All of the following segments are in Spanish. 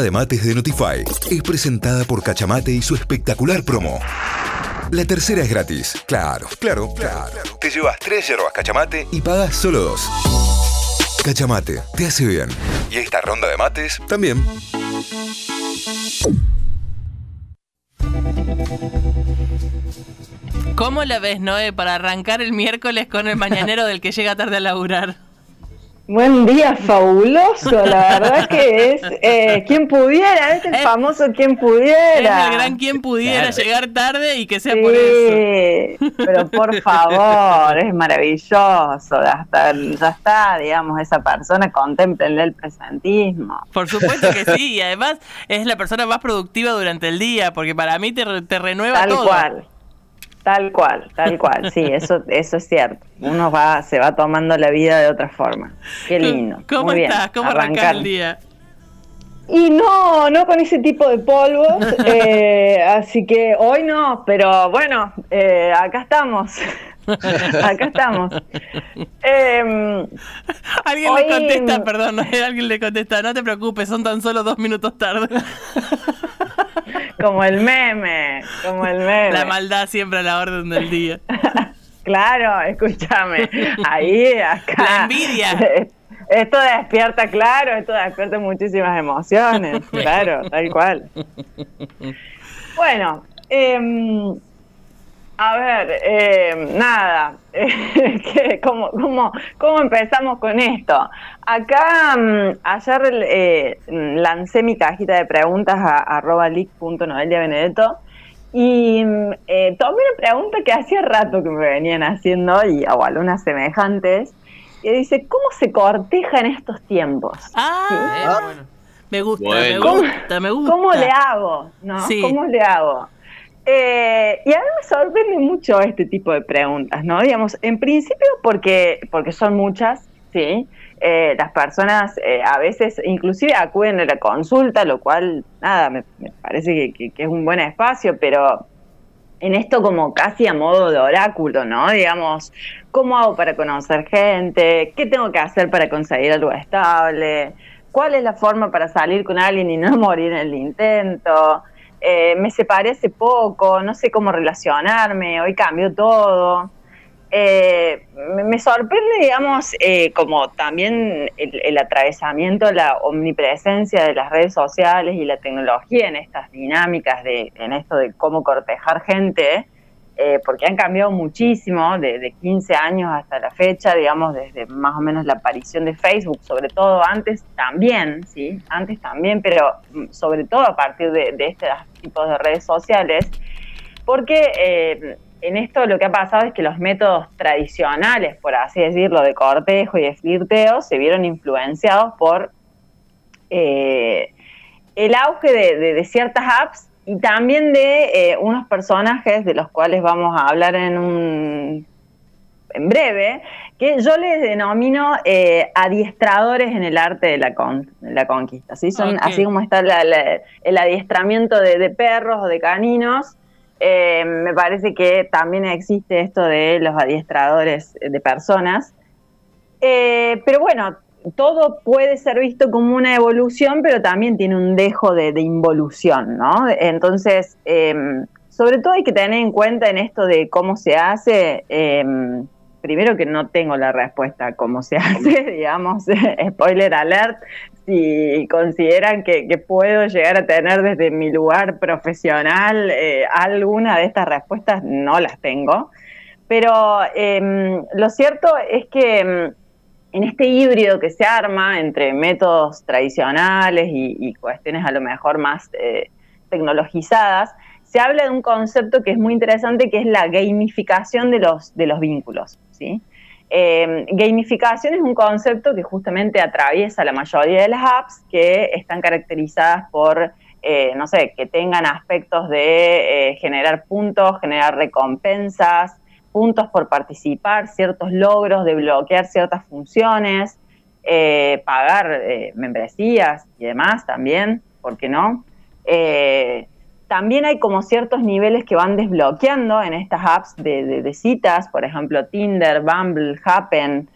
de mates de Notify es presentada por Cachamate y su espectacular promo. La tercera es gratis. Claro, claro, claro. Te llevas tres yerbas Cachamate y pagas solo dos. Cachamate, te hace bien. Y esta ronda de mates también. ¿Cómo la ves, Noé, para arrancar el miércoles con el mañanero del que llega tarde a laburar? Buen día, fabuloso, la verdad que es eh, quien pudiera, es el famoso quien pudiera. Es el gran quien pudiera llegar tarde y que sea por eso. Pero por favor, es maravilloso, hasta, ya está, digamos, esa persona, contemplenle el presentismo. Por supuesto que sí, y además es la persona más productiva durante el día, porque para mí te, te renueva Tal todo. cual. Tal cual, tal cual, sí, eso, eso es cierto. Uno va, se va tomando la vida de otra forma. Qué lindo. ¿Cómo Muy bien. estás? ¿Cómo arrancas el día? Y no, no con ese tipo de polvos, eh, así que hoy no, pero bueno, eh, acá estamos. Acá estamos. Eh, alguien le contesta, perdón, alguien le contesta, no te preocupes, son tan solo dos minutos tarde. Como el meme, como el meme. La maldad siempre a la orden del día. claro, escúchame, ahí, acá. La envidia. Esto despierta, claro, esto despierta muchísimas emociones, claro, tal cual. Bueno, eh, a ver, eh, nada, ¿cómo, cómo, cómo, empezamos con esto? Acá mm, ayer eh, lancé mi cajita de preguntas a arroba Benedetto y mm, eh, tomé una pregunta que hacía rato que me venían haciendo y o algunas semejantes y dice, ¿cómo se corteja en estos tiempos? Ah, bueno. me gusta, me gusta, me gusta. ¿Cómo le hago? ¿no? ¿Cómo le hago? Eh, y a mí me sorprende mucho este tipo de preguntas, ¿no? Digamos, en principio porque, porque son muchas, ¿sí? Eh, las personas eh, a veces inclusive acuden a la consulta, lo cual, nada, me, parece que, es un buen espacio, pero en esto como casi a modo de oráculo, ¿no? Digamos, ¿cómo hago para conocer gente? ¿Qué tengo que hacer para conseguir algo estable? ¿Cuál es la forma para salir con alguien y no morir en el intento? Eh, me separé hace poco, no sé cómo relacionarme, hoy cambió todo. Eh, me, sorprende, digamos, eh, como también el, atravesamiento, la omnipresencia de las redes sociales y la tecnología en estas dinámicas, de, en esto de cómo cortejar gente, eh, porque han cambiado muchísimo de, de, 15 años hasta la fecha, digamos, desde más o menos la aparición de Facebook, sobre todo antes también, ¿sí? Antes también, pero mm, sobre todo a partir de, de estos tipos de redes sociales, porque eh, en esto lo que ha pasado es que los métodos tradicionales, por así decirlo, de cortejo y de flirteo, se vieron influenciados por eh, el auge de, ciertas apps y también de eh, unos personajes de los cuales vamos a hablar en un en breve, que yo les denomino eh, adiestradores en el arte de la, la conquista. ¿sí? Son así como está el adiestramiento de, perros o de caninos. Eh, me parece que también existe esto de los adiestradores de personas. pero bueno, todo puede ser visto como una evolución, pero también tiene un dejo de, involución, ¿no? Entonces, em, sobre todo hay que tener en cuenta en esto de cómo se hace, em, primero que no tengo la respuesta cómo se hace, digamos, spoiler alert, si consideran que, puedo llegar a tener desde mi lugar profesional eh, alguna de estas respuestas, no las tengo. Pero em, lo cierto es que en este híbrido que se arma entre métodos tradicionales y, cuestiones a lo mejor más eh, tecnologizadas, se habla de un concepto que es muy interesante, que es la gamificación de los, de los vínculos. ¿Sí? Em, gamificación es un concepto que justamente atraviesa la mayoría de las apps que están caracterizadas por, eh, no sé, que tengan aspectos de eh, generar puntos, generar recompensas, puntos por participar, ciertos logros, de bloquear ciertas funciones, eh, pagar membresías y demás también, ¿por qué no? Eh, también hay como ciertos niveles que van desbloqueando en estas apps de, citas, por ejemplo Tinder, Bumble, Happen,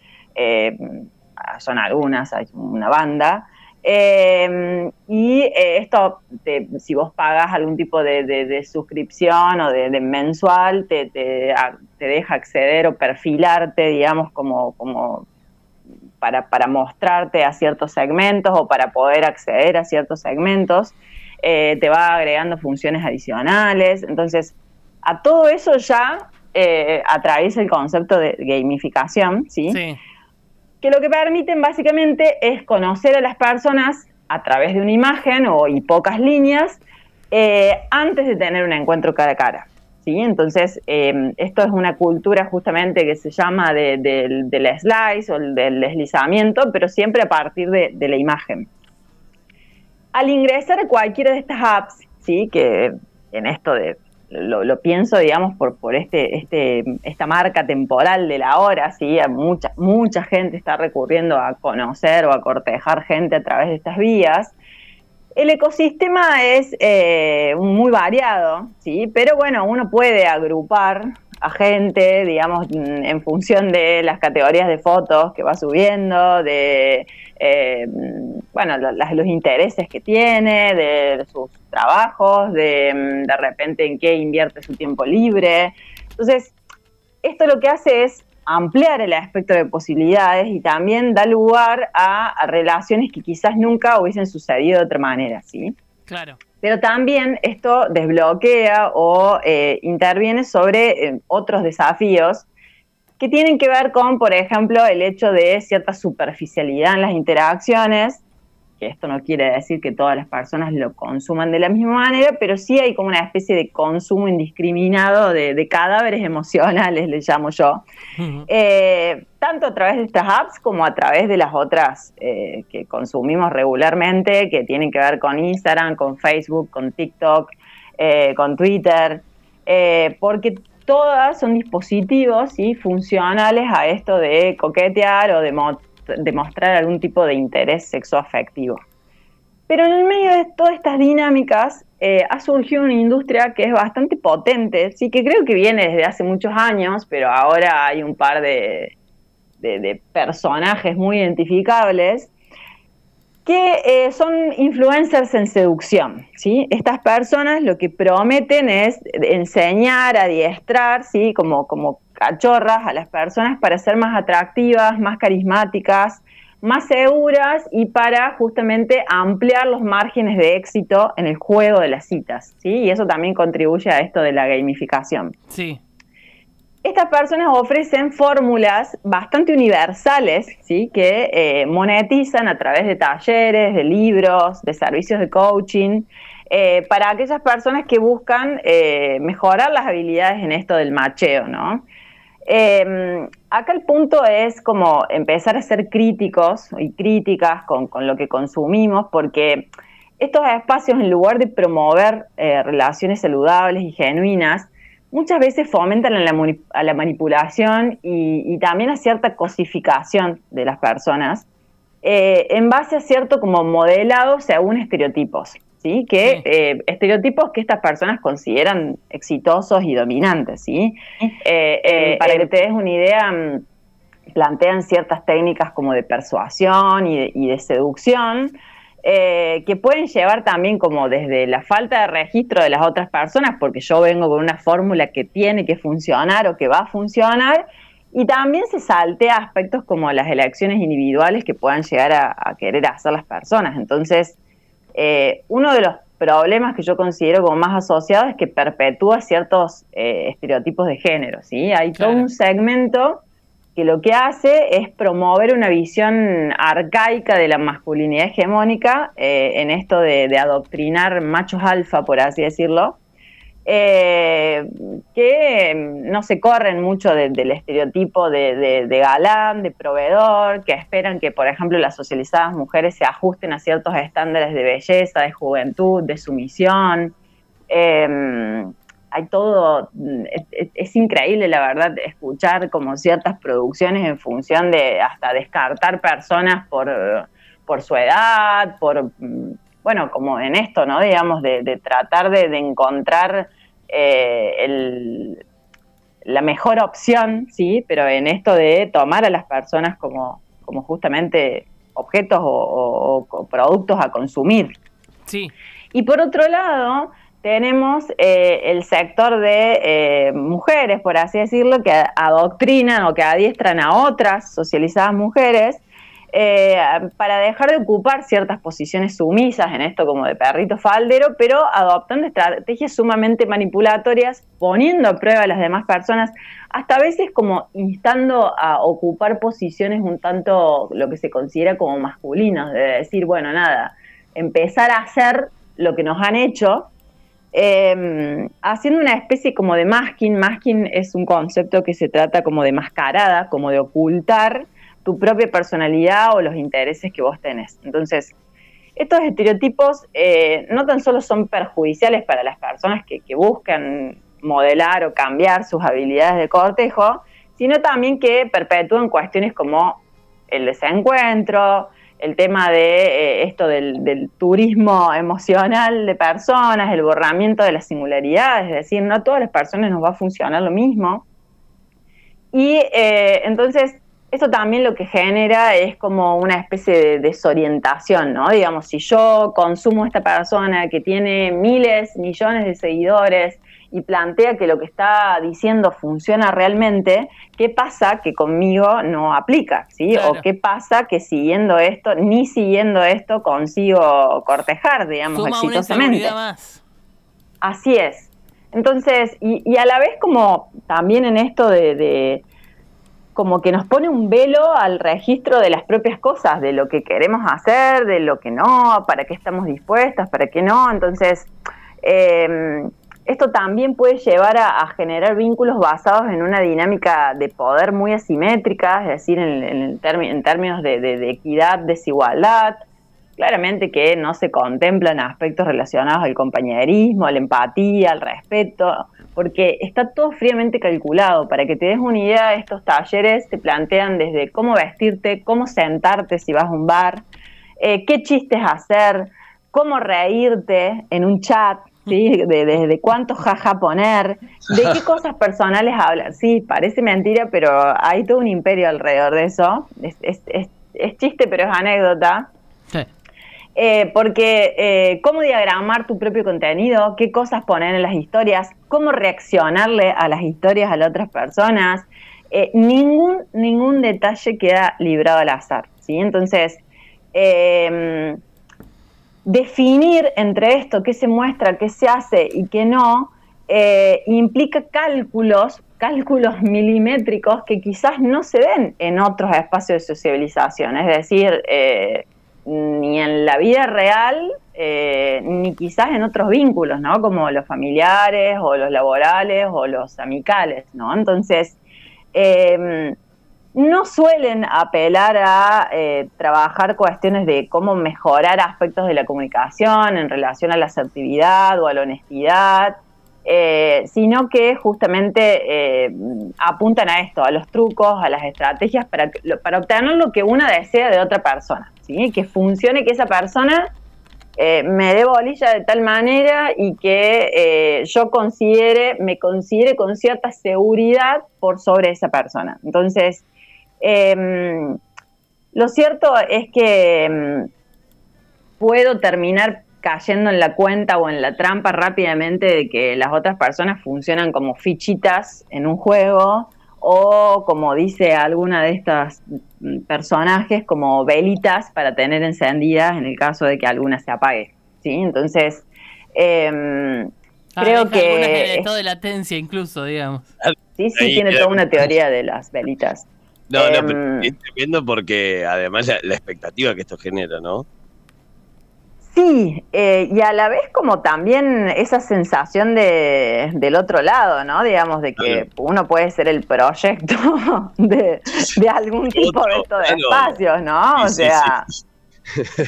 son algunas, hay una banda. Em, y eh, esto, si vos pagas algún tipo de, suscripción o de, mensual, te, te, deja acceder o perfilarte, digamos, como, como para, para, mostrarte a ciertos segmentos o para poder acceder a ciertos segmentos. Eh, te va agregando funciones adicionales. Entonces, a todo eso ya eh, atraviesa el concepto de gamificación, ¿sí? Sí que lo que permiten básicamente es conocer a las personas a través de una imagen o y pocas líneas eh, antes de tener un encuentro cara a cara. ¿sí? Entonces, em, esto es una cultura justamente que se llama de, del slice o del deslizamiento, pero siempre a partir de, la imagen. Al ingresar a cualquiera de estas apps, ¿sí? que en esto de lo, pienso, digamos, por, este, este, esta marca temporal de la hora, ¿sí? Mucha, mucha gente está recurriendo a conocer o a cortejar gente a través de estas vías. El ecosistema es eh, muy variado, ¿sí? Pero bueno, uno puede agrupar a gente, digamos, en función de las categorías de fotos que va subiendo, de eh, bueno, los intereses que tiene, de sus trabajos, de de repente en qué invierte su tiempo libre. Entonces, esto lo que hace es ampliar el aspecto de posibilidades y también da lugar a, relaciones que quizás nunca hubiesen sucedido de otra manera, ¿sí? Claro. Pero también esto desbloquea o eh, interviene sobre eh, otros desafíos que tienen que ver con, por ejemplo, el hecho de cierta superficialidad en las interacciones, que esto no quiere decir que todas las personas lo consuman de la misma manera, pero sí hay como una especie de consumo indiscriminado de, cadáveres emocionales, le llamo yo, eh, tanto a través de estas apps como a través de las otras eh, que consumimos regularmente, que tienen que ver con Instagram, con Facebook, con TikTok, eh, con Twitter, porque todas son dispositivos y funcionales a esto de coquetear o de demostrar algún tipo de interés sexoafectivo. Pero en el medio de todas estas dinámicas eh, ha surgido una industria que es bastante potente, sí que creo que viene desde hace muchos años, pero ahora hay un par de, personajes muy identificables que eh, son influencers en seducción, ¿sí? Estas personas lo que prometen es enseñar, adiestrar, ¿sí? Como, como cachorras a las personas para ser más atractivas, más carismáticas, más seguras y para justamente ampliar los márgenes de éxito en el juego de las citas, ¿sí? Y eso también contribuye a esto de la gamificación. Sí. Estas personas ofrecen fórmulas bastante universales, ¿sí? Que eh, monetizan a través de talleres, de libros, de servicios de coaching, eh, para aquellas personas que buscan eh, mejorar las habilidades en esto del macheo, ¿no? Eh, acá el punto es como empezar a ser críticos y críticas con, lo que consumimos, porque estos espacios, en lugar de promover eh, relaciones saludables y genuinas, muchas veces fomentan a la, manipulación y, también a cierta cosificación de las personas eh, en base a cierto como modelado según estereotipos. ¿Sí? Que eh, estereotipos que estas personas consideran exitosos y dominantes, ¿sí? Eh, eh, para que te des una idea, mm, plantean ciertas técnicas como de persuasión y de, seducción, que pueden llevar también como desde la falta de registro de las otras personas, porque yo vengo con una fórmula que tiene que funcionar o que va a funcionar, y también se saltea aspectos como las elecciones individuales que puedan llegar a querer hacer las personas. Entonces, eh, uno de los problemas que yo considero como más asociados es que perpetúa ciertos eh, estereotipos de género, ¿sí? Hay todo un segmento que lo que hace es promover una visión arcaica de la masculinidad hegemónica eh, en esto de, adoctrinar machos alfa, por así decirlo, eh, que no se corren mucho del estereotipo de, galán, de proveedor, que esperan que, por ejemplo, las socializadas mujeres se ajusten a ciertos estándares de belleza, de juventud, de sumisión. Eh, hay todo, es, increíble la verdad escuchar como ciertas producciones en función de hasta descartar personas por su edad, por bueno, como en esto, ¿no? Digamos, de, tratar de, encontrar eh, la mejor opción, sí, pero en esto de tomar a las personas como, como justamente objetos o, productos a consumir. Sí. Y por otro lado, tenemos eh, el sector de eh, mujeres, por así decirlo, que adoctrinan o que adiestran a otras socializadas mujeres eh, para dejar de ocupar ciertas posiciones sumisas en esto como de perrito faldero, pero adoptando estrategias sumamente manipulatorias, poniendo a prueba a las demás personas, hasta a veces como instando a ocupar posiciones un tanto lo que se considera como masculinos, de decir, bueno, nada, empezar a hacer lo que nos han hecho, eh, haciendo una especie como de masking. Masking es un concepto que se trata como de mascarada, como de ocultar tu propia personalidad o los intereses que vos tenés. Entonces, estos estereotipos eh, no tan solo son perjudiciales para las personas que, buscan modelar o cambiar sus habilidades de cortejo, sino también que perpetúan cuestiones como el desencuentro, el tema de eh, esto del, turismo emocional de personas, el borramiento de las singularidades, es decir, no a todas las personas nos va a funcionar lo mismo. Y eh, entonces esto también lo que genera es como una especie de desorientación, ¿no? Digamos, si yo consumo a esta persona que tiene miles, millones de seguidores y plantea que lo que está diciendo funciona realmente, ¿qué pasa que conmigo no aplica? ¿sí? O qué pasa que siguiendo esto, ni siguiendo esto consigo cortejar, digamos, exitosamente. Así es. Entonces, y, a la vez como también en esto de como que nos pone un velo al registro de las propias cosas, de lo que queremos hacer, de lo que no, para qué estamos dispuestas, para qué no. Entonces, em, esto también puede llevar a, generar vínculos basados en una dinámica de poder muy asimétrica, es decir, en, en, términos de equidad, desigualdad, Claramente que no se contemplan aspectos relacionados al compañerismo, a la empatía, al respeto, porque está todo fríamente calculado. Para que te des una idea, estos talleres te plantean desde cómo vestirte, cómo sentarte si vas a un bar, eh, qué chistes hacer, cómo reírte en un chat, ¿sí? De, desde cuánto jaja poner, de qué cosas personales hablar. Sí, parece mentira, pero hay todo un imperio alrededor de eso. Es, es chiste, pero es anécdota. Sí. Eh, porque eh, cómo diagramar tu propio contenido, qué cosas poner en las historias, cómo reaccionarle a las historias a las otras personas, eh, ningún, ningún detalle queda librado al azar. ¿sí? Entonces, em, definir entre esto qué se muestra, qué se hace y qué no, implica cálculos, cálculos milimétricos que quizás no se den en otros espacios de sociabilización. Es decir, ni en la vida real, eh, ni quizás en otros vínculos, ¿no? Como los familiares o los laborales o los amicales, ¿no? Entonces, em, no suelen apelar a eh, trabajar cuestiones de cómo mejorar aspectos de la comunicación en relación a la asertividad o a la honestidad, eh, sino que justamente apuntan a esto, a los trucos, a las estrategias para, obtener lo que una desea de otra persona. Que funcione, que esa persona eh, me dé bolilla de tal manera y que eh, yo considere, me considere con cierta seguridad por sobre esa persona. Entonces, em, lo cierto es que em, puedo terminar cayendo en la cuenta o en la trampa rápidamente de que las otras personas funcionan como fichitas en un juego o como dice alguna de estas personajes, como velitas para tener encendidas en el caso de que alguna se apague. ¿sí? Entonces, em, ah, creo que... estado de latencia incluso, digamos. Sí, sí, tiene toda una teoría de las velitas. No, no, pero em, es tremendo porque además la expectativa que esto genera, ¿no? Sí, eh, y a la vez como también esa sensación de, del otro lado, ¿no? Digamos, de que uno puede ser el proyecto de, algún tipo de estos espacios, ¿no? o sea,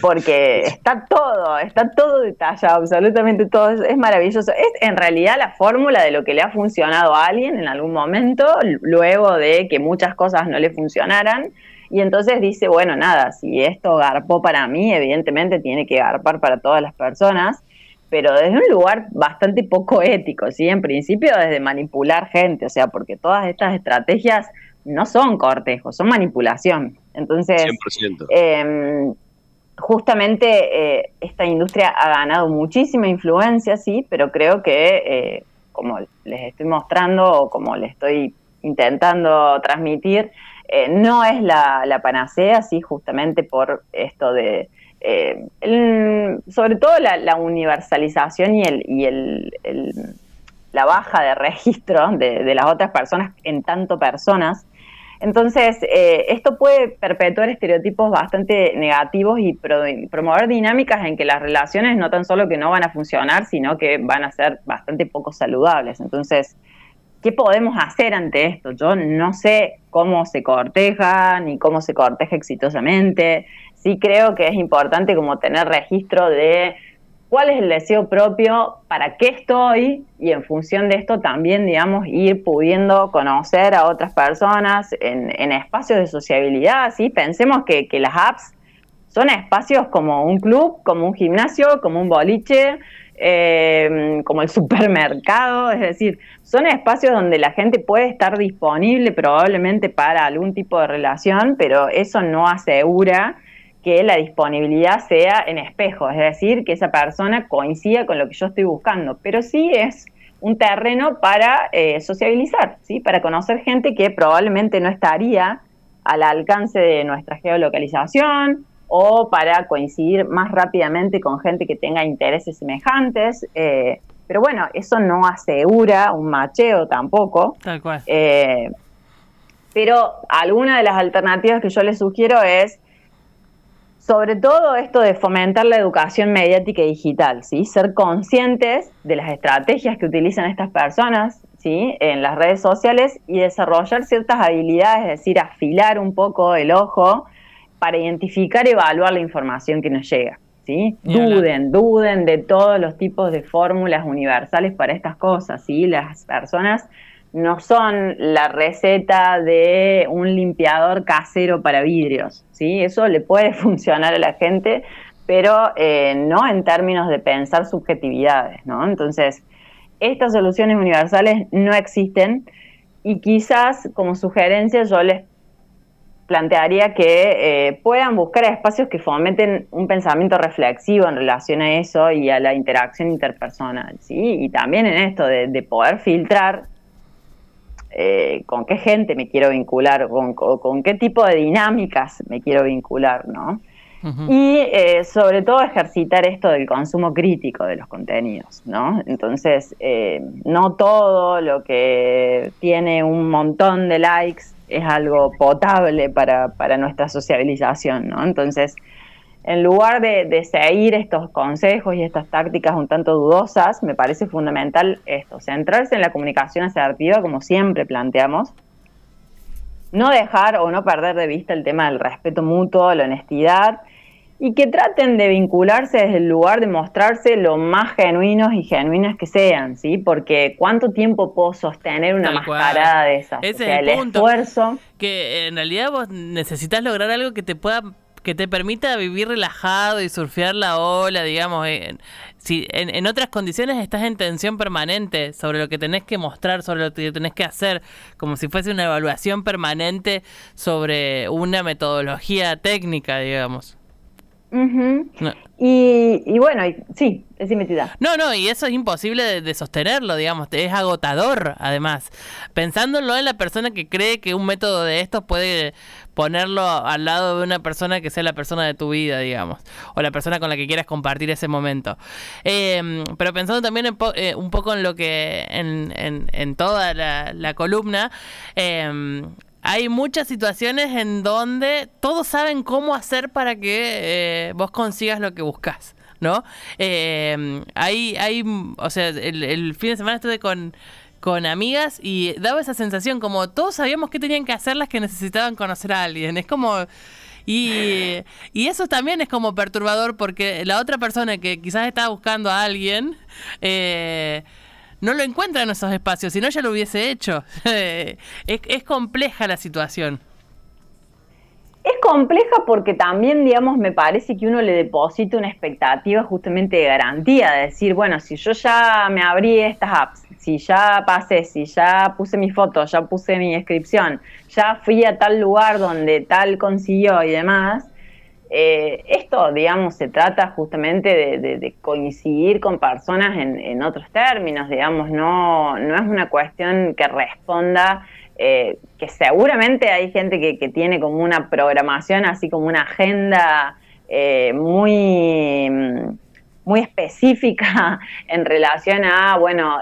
porque está todo, está todo detallado, absolutamente todo, es, es, maravilloso. Es en realidad la fórmula de lo que le ha funcionado a alguien en algún momento, luego de que muchas cosas no le funcionaran y entonces dice, bueno, nada, si esto garpó para mí, evidentemente tiene que garpar para todas las personas, pero desde un lugar bastante poco ético, ¿sí? En principio desde manipular gente, o sea, porque todas estas estrategias no son cortejos, son manipulación, Entonces, 100%. Em, justamente eh, esta industria ha ganado muchísima influencia, sí, pero creo que, eh, como les estoy mostrando o como les estoy intentando transmitir, eh, no es la, panacea, sí, justamente por esto de, sobre todo la, universalización y, el, y el, la baja de registro de, de las otras personas en tanto personas entonces, eh, esto puede perpetuar estereotipos bastante negativos y promover dinámicas en que las relaciones no tan solo que no van a funcionar, sino que van a ser bastante poco saludables. Entonces, ¿qué podemos hacer ante esto? Yo no sé cómo se corteja ni cómo se corteja exitosamente. Sí creo que es importante como tener registro de cuál es el deseo propio, para qué estoy y en función de esto también, digamos, ir pudiendo conocer a otras personas en, espacios de sociabilidad, ¿sí? Pensemos que, las apps son espacios como un club, como un gimnasio, como un boliche, eh, como el supermercado, es decir, son espacios donde la gente puede estar disponible probablemente para algún tipo de relación, pero eso no asegura que la disponibilidad sea en espejo, es decir, que esa persona coincida con lo que yo estoy buscando, pero sí es un terreno para eh, sociabilizar, ¿sí? para conocer gente que probablemente no estaría al alcance de nuestra geolocalización o para coincidir más rápidamente con gente que tenga intereses semejantes. Eh, pero bueno, eso no asegura un macheo tampoco. Tal cual. Eh, pero alguna de las alternativas que yo les sugiero es sobre todo esto de fomentar la educación mediática y digital, ¿sí? Ser conscientes de las estrategias que utilizan estas personas, ¿sí? En las redes sociales y desarrollar ciertas habilidades, es decir, afilar un poco el ojo para identificar y evaluar la información que nos llega, ¿sí? Duden, duden de todos los tipos de fórmulas universales para estas cosas, ¿sí? Las personas no son la receta de un limpiador casero para vidrios, ¿sí? Eso le puede funcionar a la gente, pero eh, no en términos de pensar subjetividades, ¿no? Entonces, estas soluciones universales no existen y quizás como sugerencia yo les plantearía que eh, puedan buscar espacios que fomenten un pensamiento reflexivo en relación a eso y a la interacción interpersonal, ¿sí? Y también en esto de poder filtrar eh, con qué gente me quiero vincular, con, con, qué tipo de dinámicas me quiero vincular, ¿no? Y eh, sobre todo ejercitar esto del consumo crítico de los contenidos, ¿no? Entonces, no todo lo que tiene un montón de likes es algo potable para, para nuestra sociabilización, ¿no? Entonces, en lugar de, seguir estos consejos y estas tácticas un tanto dudosas, me parece fundamental esto, centrarse en la comunicación asertiva, como siempre planteamos, no dejar o no perder de vista el tema del respeto mutuo, la honestidad, y que traten de vincularse desde el lugar de mostrarse lo más genuinos y genuinas que sean, ¿sí? Porque cuánto tiempo puedo sostener una mascarada de esas. Ese es el, esfuerzo. Que en realidad vos necesitas lograr algo que te pueda que te permita vivir relajado y surfear la ola, digamos. En, si en, otras condiciones estás en tensión permanente sobre lo que tenés que mostrar, sobre lo que tenés que hacer, como si fuese una evaluación permanente sobre una metodología técnica, digamos. Y, bueno, sí, es inmetida. No, no, y eso es imposible de, sostenerlo, digamos, es agotador, además. Pensándolo en la persona que cree que un método de estos puede ponerlo al lado de una persona que sea la persona de tu vida, digamos, o la persona con la que quieras compartir ese momento. Em, pero pensando también eh, un poco en lo que, en, en, toda la, columna, em, hay muchas situaciones en donde todos saben cómo hacer para que eh, vos consigas lo que buscas. ¿No? Em, hay, o sea, el, el fin de semana estuve con, con amigas y daba esa sensación como todos sabíamos qué tenían que hacer las que necesitaban conocer a alguien. Es como... Y, y, eso también es como perturbador porque la otra persona que quizás estaba buscando a alguien eh, no lo encuentra en esos espacios, si no ya lo hubiese hecho. es, es compleja la situación. Es compleja porque también, digamos, me parece que uno le deposita una expectativa justamente de garantía, de decir, bueno, si yo ya me abrí estas apps, si ya pasé, si ya puse mi foto, ya puse mi inscripción, ya fui a tal lugar donde tal consiguió y demás, eh, esto, digamos, se trata justamente de, coincidir con personas en, otros términos, digamos, no, no es una cuestión que responda, eh, que seguramente hay gente que, tiene como una programación, así como una agenda eh, muy, muy específica en relación a, bueno,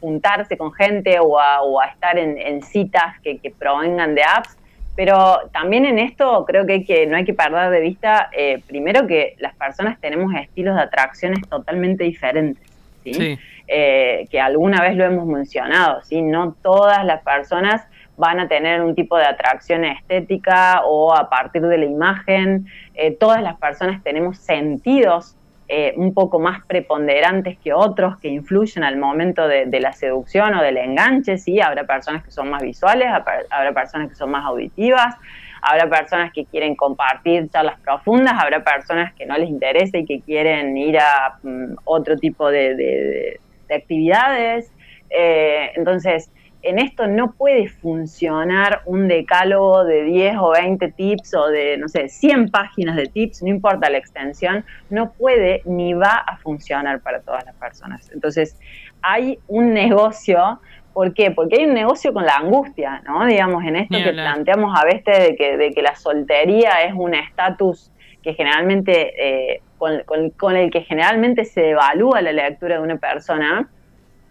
juntarse con gente o a, estar en, citas que provengan de apps pero también en esto creo que, hay que no hay que perder de vista, eh, primero que las personas tenemos estilos de atracciones totalmente diferentes, ¿sí? Eh, que alguna vez lo hemos mencionado, ¿sí? No todas las personas van a tener un tipo de atracción estética o a partir de la imagen. Eh, todas las personas tenemos sentidos eh, un poco más preponderantes que otros que influyen al momento de, la seducción o del enganche, sí, habrá personas que son más visuales, habrá personas que son más auditivas, habrá personas que quieren compartir charlas profundas, habrá personas que no les interesa y que quieren ir a mm, otro tipo de, actividades. Eh, entonces, en esto no puede funcionar un decálogo de 10 o 20 tips o de, no sé, 100 páginas de tips, no importa la extensión, no puede ni va a funcionar para todas las personas. Entonces, hay un negocio, ¿por qué? Porque hay un negocio con la angustia, ¿no? Digamos, en esto que planteamos a veces de que, de que la soltería es un estatus que generalmente, eh, con, con el que generalmente se evalúa la lectura de una persona.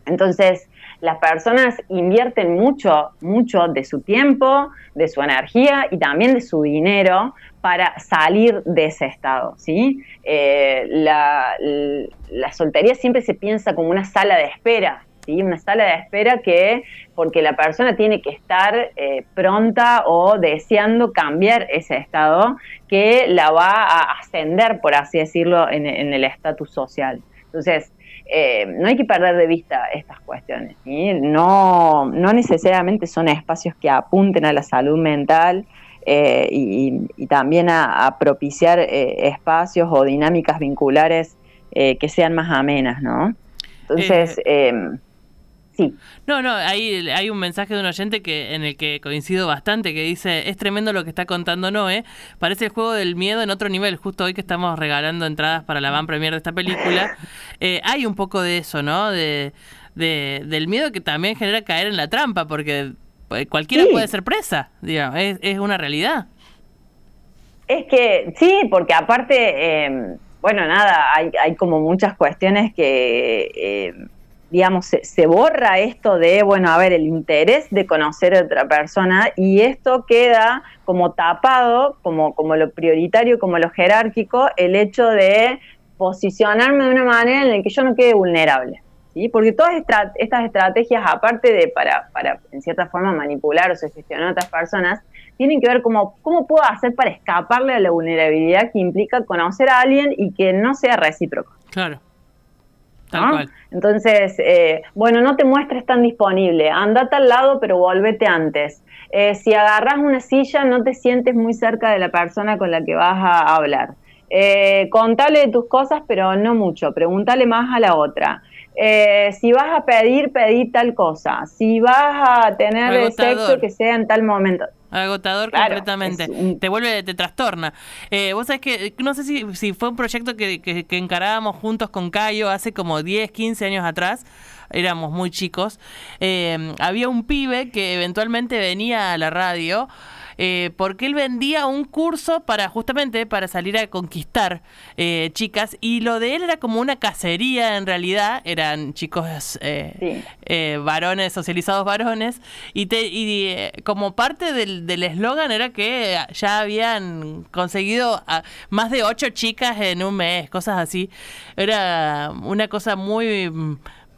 Entonces, las personas invierten mucho, mucho de su tiempo, de su energía y también de su dinero para salir de ese estado, ¿sí? Eh, la, soltería siempre se piensa como una sala de espera, ¿sí? Una sala de espera que, porque la persona tiene que estar eh, pronta o deseando cambiar ese estado que la va a ascender, por así decirlo, en, en el estatus social. Entonces, eh, no hay que perder de vista estas cuestiones. No, no necesariamente son espacios que apunten a la salud mental eh, y, también a, propiciar eh, espacios o dinámicas vinculares que sean más amenas, ¿no? Entonces, no, no, hay, hay un mensaje de un oyente que en el que coincido bastante, que dice, es tremendo lo que está contando Noé, parece el juego del miedo en otro nivel, justo hoy que estamos regalando entradas para la van premier de esta película, eh, hay un poco de eso, ¿no? De, del miedo que también genera caer en la trampa, porque eh, cualquiera puede ser presa, digamos, es, una realidad. Es que sí, porque aparte, em, bueno, nada, hay, hay como muchas cuestiones que em, digamos, se, borra esto de, bueno, a ver, el interés de conocer a otra persona y esto queda como tapado, como, como lo prioritario, como lo jerárquico, el hecho de posicionarme de una manera en la que yo no quede vulnerable. ¿sí? Porque todas estas estrategias, aparte de para, para, en cierta forma, manipular o sugestionar a otras personas, tienen que ver como cómo puedo hacer para escaparle a la vulnerabilidad que implica conocer a alguien y que no sea recíproco. Claro. Entonces, eh, bueno, no te muestres tan disponible, andate al lado pero volvete antes. Eh, si agarras una silla, no te sientes muy cerca de la persona con la que vas a hablar. Eh, contale de tus cosas, pero no mucho, pregúntale más a la otra. Eh, si vas a pedir, pedir tal cosa. Si vas a tener sexo, que sea en tal momento. Agotador completamente. Te vuelve, te trastorna. Eh, vos sabés que, no sé si, si fue un proyecto que, que, que, encarábamos juntos con Cayo hace como 10, 15 años atrás. Éramos muy chicos. Eh, había un pibe que eventualmente venía a la radio eh, porque él vendía un curso para justamente para salir a conquistar eh, chicas y lo de él era como una cacería en realidad, eran chicos eh, eh varones, socializados varones y, te, y como parte del eslogan era que ya habían conseguido más de ocho chicas en un mes, cosas así. Era una cosa muy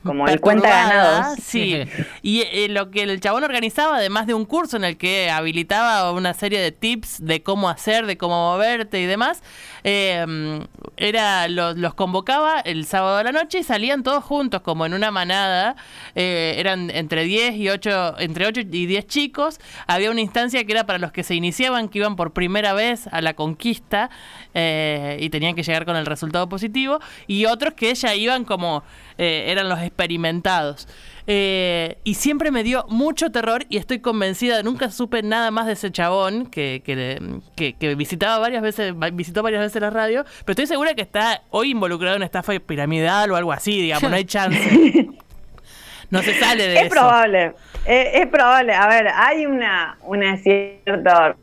como el cuenta ganados. Sí, y eh, lo que el chabón organizaba, además de un curso en el que habilitaba una serie de tips de cómo hacer, de cómo moverte y demás, eh, era los, los, convocaba el sábado a la noche y salían todos juntos, como en una manada. Eh, eran entre 10 y 8, entre 8 y 10 chicos. Había una instancia que era para los que se iniciaban, que iban por primera vez a la conquista y tenían que llegar con el resultado positivo, y otros que ya iban como eran los experimentados. Eh, y siempre me dio mucho terror y estoy convencida, nunca supe nada más de ese chabón que, que, visitaba varias veces, visitó varias veces la radio, pero estoy segura que está hoy involucrado en estafa piramidal o algo así, digamos, no hay chance. No se sale de es Probable, es, probable. A ver, hay una, una cierta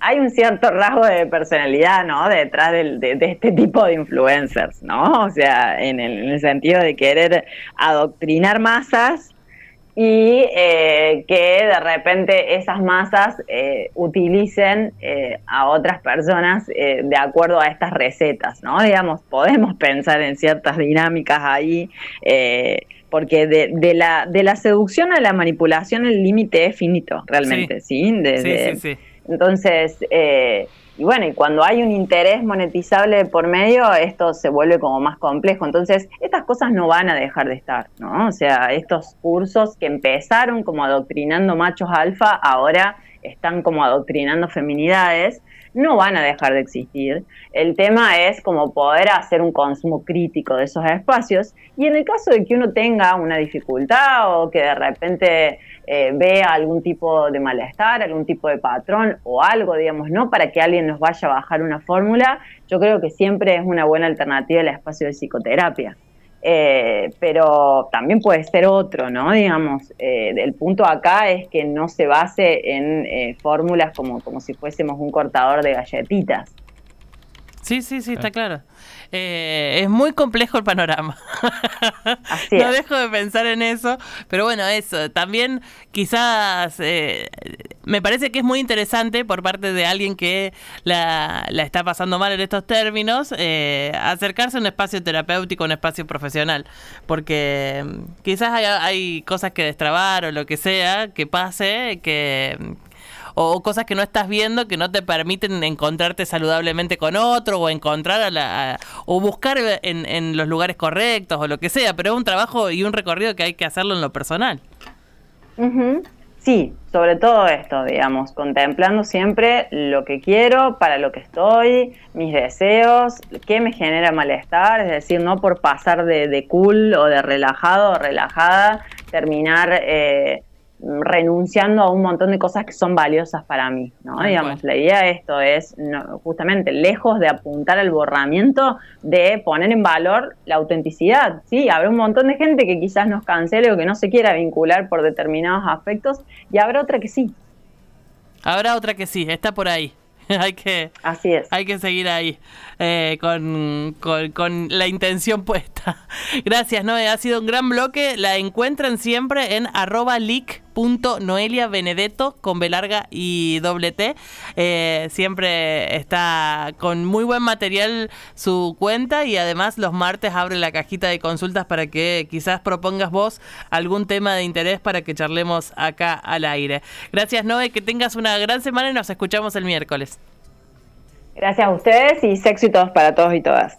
hay un cierto rasgo de personalidad, ¿no? Detrás de, este tipo de influencers, ¿no? O sea, en el, sentido de querer adoctrinar masas y eh, que de repente esas masas eh, utilicen eh, a otras personas de acuerdo a estas recetas, ¿no? Digamos, podemos pensar en ciertas dinámicas ahí, porque de, la, de la seducción a la manipulación el límite es finito, realmente, ¿sí? sí, sí, sí entonces, eh, y bueno, y cuando hay un interés monetizable por medio, esto se vuelve como más complejo. Entonces, estas cosas no van a dejar de estar, ¿no? O sea, estos cursos que empezaron como adoctrinando machos alfa, ahora están como adoctrinando feminidades no van a dejar de existir. El tema es como poder hacer un consumo crítico de esos espacios y en el caso de que uno tenga una dificultad o que de repente eh, vea algún tipo de malestar, algún tipo de patrón o algo, digamos, no para que alguien nos vaya a bajar una fórmula, yo creo que siempre es una buena alternativa el espacio de psicoterapia. Eh, pero también puede ser otro, ¿no? Digamos, eh, el punto acá es que no se base en eh, fórmulas como, como si fuésemos un cortador de galletitas. Sí, sí, sí, está claro. Eh, es muy complejo el panorama. no dejo de pensar en eso, pero bueno, eso. También quizás eh, me parece que es muy interesante por parte de alguien que la, está pasando mal en estos términos, eh, acercarse a un espacio terapéutico, un espacio profesional, porque mm, quizás hay, hay cosas que destrabar o lo que sea que pase, que o cosas que no estás viendo que no te permiten encontrarte saludablemente con otro o encontrar a la, o buscar en, en los lugares correctos o lo que sea, pero es un trabajo y un recorrido que hay que hacerlo en lo personal. Sí, sobre todo esto, digamos, contemplando siempre lo que quiero, para lo que estoy, mis deseos, qué me genera malestar, es decir, no por pasar de, de cool o de relajado o relajada, terminar eh, renunciando a un montón de cosas que son valiosas para mí, ¿no? Digamos, la idea de esto es justamente lejos de apuntar al borramiento, de poner en valor la autenticidad, ¿sí? Habrá un montón de gente que quizás nos cancele o que no se quiera vincular por determinados aspectos y habrá otra que sí. Habrá otra que sí, está por ahí. hay que Así es. hay que seguir ahí eh, con, con, la intención puesta. Gracias, Noé. Ha sido un gran bloque. La encuentran siempre en arroba Noelia Benedetto con B larga y doble T. Eh, siempre está con muy buen material su cuenta y además los martes abre la cajita de consultas para que quizás propongas vos algún tema de interés para que charlemos acá al aire. Gracias Noé, que tengas una gran semana y nos escuchamos el miércoles. Gracias a ustedes y éxitos para todos y todas.